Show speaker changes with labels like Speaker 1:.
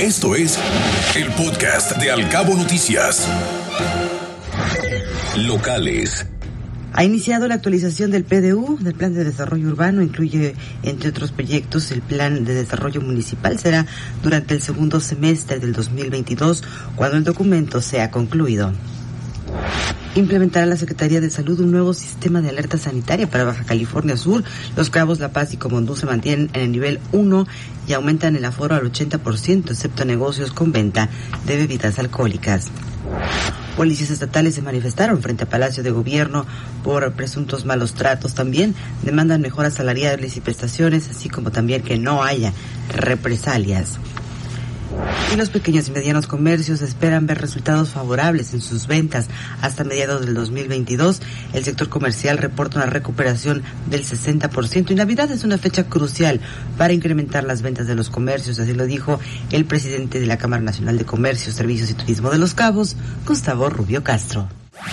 Speaker 1: Esto es el podcast de Alcabo Noticias. Locales.
Speaker 2: Ha iniciado la actualización del PDU, del Plan de Desarrollo Urbano, incluye, entre otros proyectos, el Plan de Desarrollo Municipal. Será durante el segundo semestre del 2022, cuando el documento sea concluido. Implementará la Secretaría de Salud un nuevo sistema de alerta sanitaria para Baja California Sur. Los cabos La Paz y Comondú se mantienen en el nivel 1 y aumentan el aforo al 80%, excepto negocios con venta de bebidas alcohólicas. Policías estatales se manifestaron frente a Palacio de Gobierno por presuntos malos tratos. También demandan mejoras salariales y prestaciones, así como también que no haya represalias y los pequeños y medianos comercios esperan ver resultados favorables en sus ventas hasta mediados del 2022. El sector comercial reporta una recuperación del 60% y Navidad es una fecha crucial para incrementar las ventas de los comercios, así lo dijo el presidente de la Cámara Nacional de Comercio, Servicios y Turismo de Los Cabos, Gustavo Rubio Castro.